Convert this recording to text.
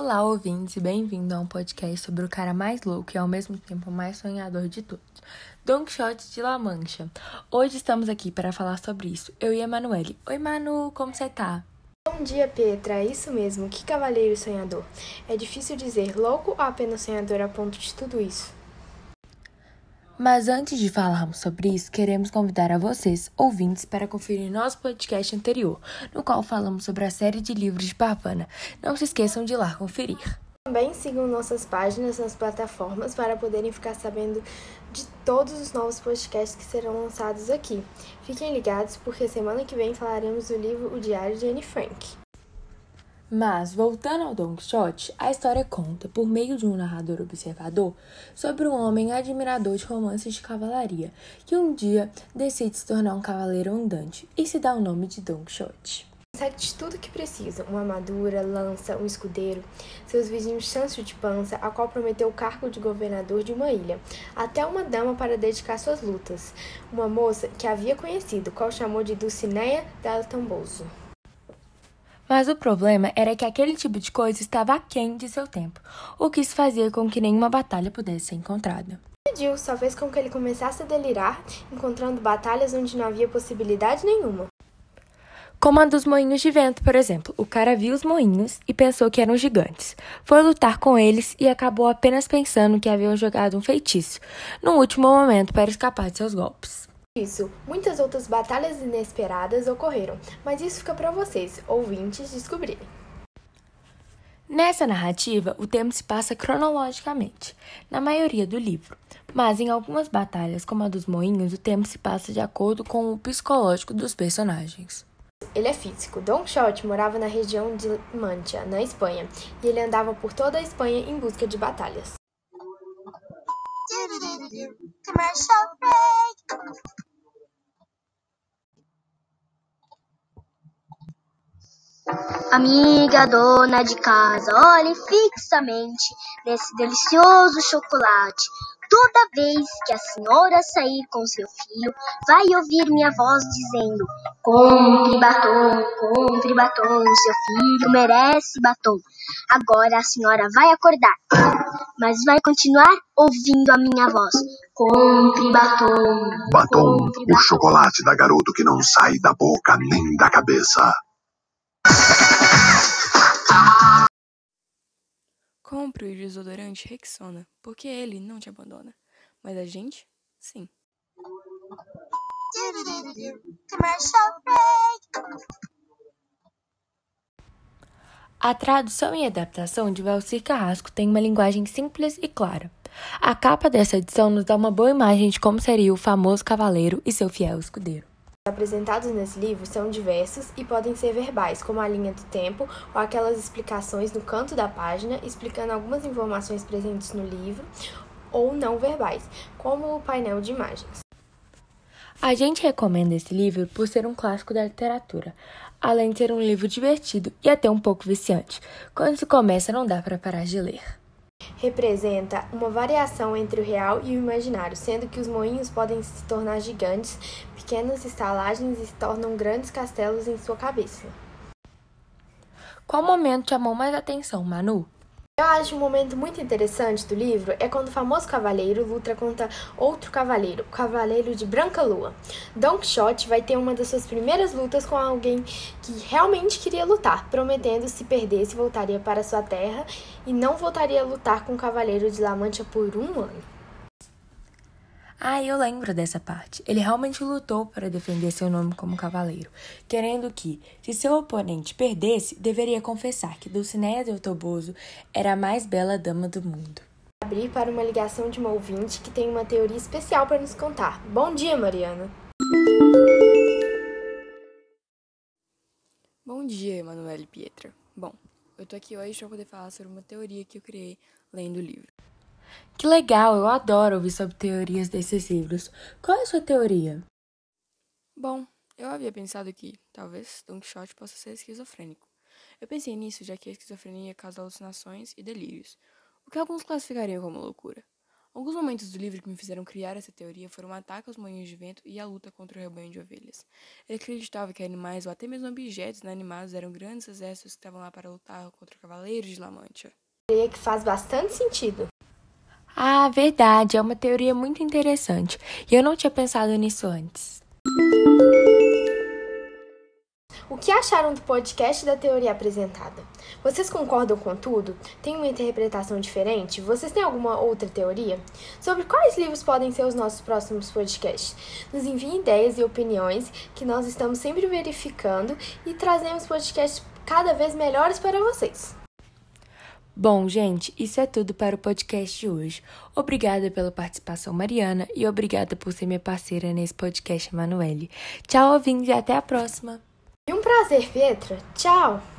ouvintes, e bem-vindo a um podcast sobre o cara mais louco e ao mesmo tempo mais sonhador de todos, Don Quixote de La Mancha. Hoje estamos aqui para falar sobre isso, eu e a Emanuele. Oi, Manu, como você tá? Bom dia, Petra. É isso mesmo. Que cavaleiro sonhador. É difícil dizer louco ou apenas sonhador a ponto de tudo isso. Mas antes de falarmos sobre isso, queremos convidar a vocês, ouvintes, para conferir nosso podcast anterior, no qual falamos sobre a série de livros de Pavana. Não se esqueçam de lá conferir. Também sigam nossas páginas nas plataformas para poderem ficar sabendo de todos os novos podcasts que serão lançados aqui. Fiquem ligados porque semana que vem falaremos do livro O Diário de Anne Frank. Mas, voltando ao Don Quixote, a história conta, por meio de um narrador observador, sobre um homem admirador de romances de cavalaria, que um dia decide se tornar um cavaleiro andante e se dá o nome de Don Quixote. Consegue de tudo que precisa: uma armadura, lança, um escudeiro, seus vizinhos chancho de pança, a qual prometeu o cargo de governador de uma ilha, até uma dama para dedicar suas lutas, uma moça que havia conhecido, qual chamou de Dulcinea del Tamboso. Mas o problema era que aquele tipo de coisa estava aquém de seu tempo, o que isso fazia com que nenhuma batalha pudesse ser encontrada. Pediu só fez com que ele começasse a delirar, encontrando batalhas onde não havia possibilidade nenhuma. Como a dos moinhos de vento, por exemplo. O cara viu os moinhos e pensou que eram gigantes. Foi lutar com eles e acabou apenas pensando que haviam jogado um feitiço, no último momento, para escapar de seus golpes. Isso, muitas outras batalhas inesperadas ocorreram, mas isso fica para vocês, ouvintes, descobrirem. Nessa narrativa, o tempo se passa cronologicamente, na maioria do livro, mas em algumas batalhas, como a dos moinhos, o tempo se passa de acordo com o psicológico dos personagens. Ele é físico. Don Quixote morava na região de Mancha, na Espanha, e ele andava por toda a Espanha em busca de batalhas. Commercial break. Amiga dona de casa, olhe fixamente nesse delicioso chocolate. Toda vez que a senhora sair com seu filho, vai ouvir minha voz dizendo: Compre batom, compre batom, seu filho merece batom. Agora a senhora vai acordar, mas vai continuar ouvindo a minha voz. Compre batom. Batom, compre o chocolate da garoto que não sai da boca nem da cabeça. Compre o desodorante Rexona, porque ele não te abandona. Mas a gente, sim. A tradução e adaptação de Valcir Carrasco tem uma linguagem simples e clara. A capa dessa edição nos dá uma boa imagem de como seria o famoso cavaleiro e seu fiel escudeiro. Os apresentados nesse livro são diversos e podem ser verbais, como a linha do tempo ou aquelas explicações no canto da página explicando algumas informações presentes no livro, ou não verbais, como o painel de imagens. A gente recomenda esse livro por ser um clássico da literatura, além de ser um livro divertido e até um pouco viciante. Quando se começa, não dá para parar de ler. Representa uma variação entre o real e o imaginário, sendo que os moinhos podem se tornar gigantes, pequenas estalagens e se tornam grandes castelos em sua cabeça. Qual momento chamou mais atenção, Manu? Eu acho um momento muito interessante do livro é quando o famoso cavaleiro luta contra outro cavaleiro, o cavaleiro de Branca Lua. Don Quixote vai ter uma das suas primeiras lutas com alguém que realmente queria lutar, prometendo se perdesse voltaria para sua terra e não voltaria a lutar com o cavaleiro de La Mancha por um ano. Ah, eu lembro dessa parte. Ele realmente lutou para defender seu nome como cavaleiro, querendo que, se seu oponente perdesse, deveria confessar que Dulcinea del Toboso era a mais bela dama do mundo. Abrir para uma ligação de uma ouvinte que tem uma teoria especial para nos contar. Bom dia, Mariana. Bom dia, Emanuele Pietra. Bom, eu tô aqui hoje para poder falar sobre uma teoria que eu criei lendo o livro. Que legal, eu adoro ouvir sobre teorias desses livros. Qual é a sua teoria? Bom, eu havia pensado que, talvez, Don Quixote possa ser esquizofrênico. Eu pensei nisso já que a esquizofrenia causa alucinações e delírios, o que alguns classificariam como loucura. Alguns momentos do livro que me fizeram criar essa teoria foram o ataque aos moinhos de vento e a luta contra o rebanho de ovelhas. Ele acreditava que animais ou até mesmo objetos inanimados eram grandes exércitos que estavam lá para lutar contra cavaleiros de La Mancha. que faz bastante sentido. Ah, verdade, é uma teoria muito interessante. E eu não tinha pensado nisso antes. O que acharam do podcast da teoria apresentada? Vocês concordam com tudo? Tem uma interpretação diferente? Vocês têm alguma outra teoria? Sobre quais livros podem ser os nossos próximos podcasts? Nos enviem ideias e opiniões que nós estamos sempre verificando e trazemos podcasts cada vez melhores para vocês. Bom, gente, isso é tudo para o podcast de hoje. Obrigada pela participação, Mariana, e obrigada por ser minha parceira nesse podcast, Emanuele. Tchau, ouvintes, e até a próxima! E um prazer, Pietra. Tchau!